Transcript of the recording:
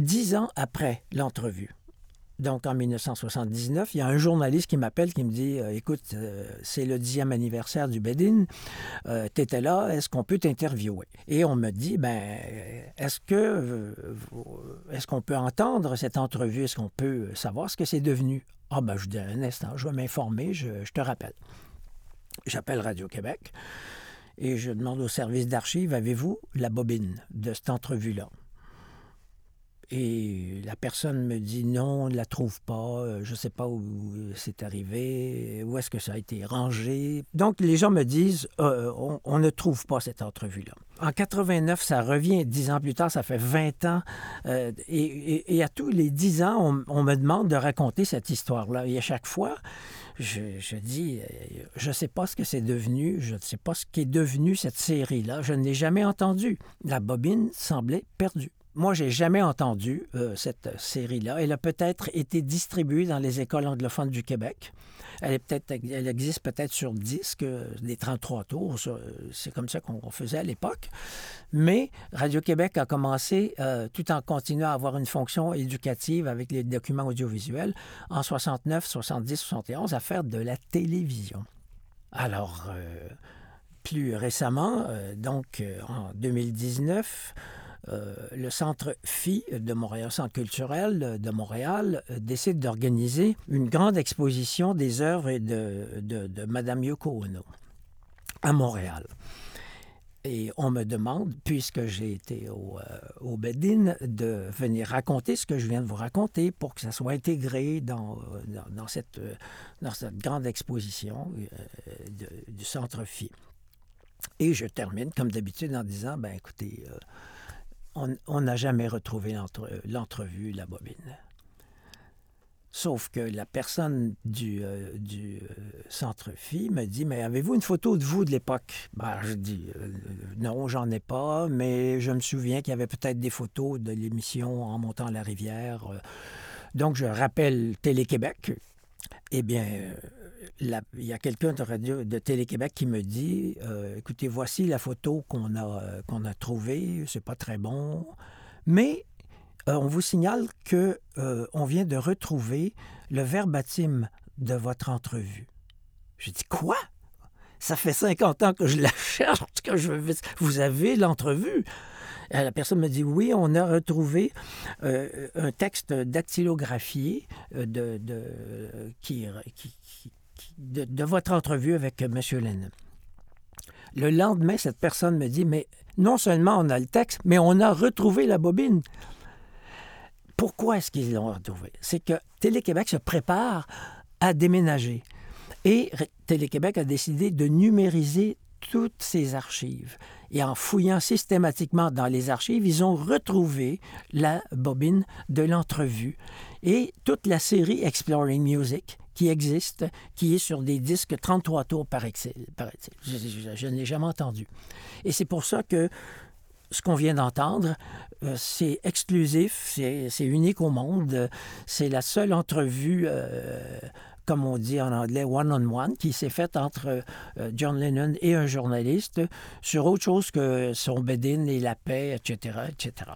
dix ans après l'entrevue, donc en 1979, il y a un journaliste qui m'appelle qui me dit euh, Écoute, euh, c'est le dixième anniversaire du Bedin, euh, tu étais là, est-ce qu'on peut t'interviewer? Et on me dit ben, Est-ce que est-ce qu'on peut entendre cette entrevue? Est-ce qu'on peut savoir ce que c'est devenu? Ah, ben, je dis un instant, je vais m'informer, je, je te rappelle. J'appelle Radio-Québec et je demande au service d'archives Avez-vous la bobine de cette entrevue-là? Et la personne me dit non, on ne la trouve pas, euh, je ne sais pas où c'est arrivé, où est-ce que ça a été rangé. Donc les gens me disent euh, on, ne trouve pas cette entrevue-là. En 89, ça revient dix ans plus tard, ça fait 20 ans. Euh, et, à tous les dix ans, on, me demande de raconter cette histoire-là. Et à chaque fois, je, je dis, je ne sais pas ce que c'est devenu, je ne sais pas ce qu'est devenu cette série-là, je ne l'ai jamais entendu. La bobine semblait perdue. Moi, j'ai jamais entendu euh, cette série-là. Elle a peut-être été distribuée dans les écoles anglophones du Québec. Elle, est peut-être, existe peut-être sur disque, euh, des 33 tours. C'est comme ça qu'on faisait à l'époque. Mais Radio-Québec a commencé, euh, tout en continuant à avoir une fonction éducative avec les documents audiovisuels, en 69, 70, 71, à faire de la télévision. Alors, plus récemment, donc en 2019, euh, le Centre Phi de Montréal, Centre culturel de Montréal, euh, décide d'organiser une grande exposition des œuvres de, de, de Mme Yoko Ono à Montréal. Et on me demande, puisque j'ai été au, euh, au Bedin, de venir raconter ce que je viens de vous raconter pour que ça soit intégré dans, dans, cette, dans cette, grande exposition du Centre Phi. Et je termine, comme d'habitude, en disant, ben écoutez, on n'a jamais retrouvé l'entrevue, la bobine. Sauf que la personne du, euh, euh, centre phi me dit Mais avez-vous une photo de vous de l'époque? Ben, Je dis euh, Non, j'en ai pas, mais je me souviens qu'il y avait peut-être des photos de l'émission en montant la rivière. Donc, je rappelle Télé-Québec. Eh bien, il y a quelqu'un de Télé-Québec qui me dit euh, écoutez, voici la photo qu'on a, euh, qu'on a trouvée, c'est pas très bon, mais euh, on vous signale que on vient de retrouver le verbatim de votre entrevue. Je dis quoi? Ça fait 50 ans que je la cherche, que je vous avez l'entrevue? La personne me dit oui, on a retrouvé un texte dactylographié de, qui, de, votre entrevue avec M. Lennon. Le lendemain, cette personne me dit, mais non seulement on a le texte, mais on a retrouvé la bobine. Pourquoi est-ce qu'ils l'ont retrouvé? C'est que Télé-Québec se prépare à déménager. Et Télé-Québec a décidé de numériser toutes ces archives. Et en fouillant systématiquement dans les archives, ils ont retrouvé la bobine de l'entrevue et toute la série Exploring Music qui existe, qui est sur des disques 33 tours par excel. Je, ne l'ai jamais entendu. Et c'est pour ça que ce qu'on vient d'entendre, euh, c'est exclusif, c'est unique au monde. C'est la seule entrevue, euh, comme on dit en anglais, one-on-one, qui s'est faite entre euh, John Lennon et un journaliste sur autre chose que son bedin et la paix, etc., etc.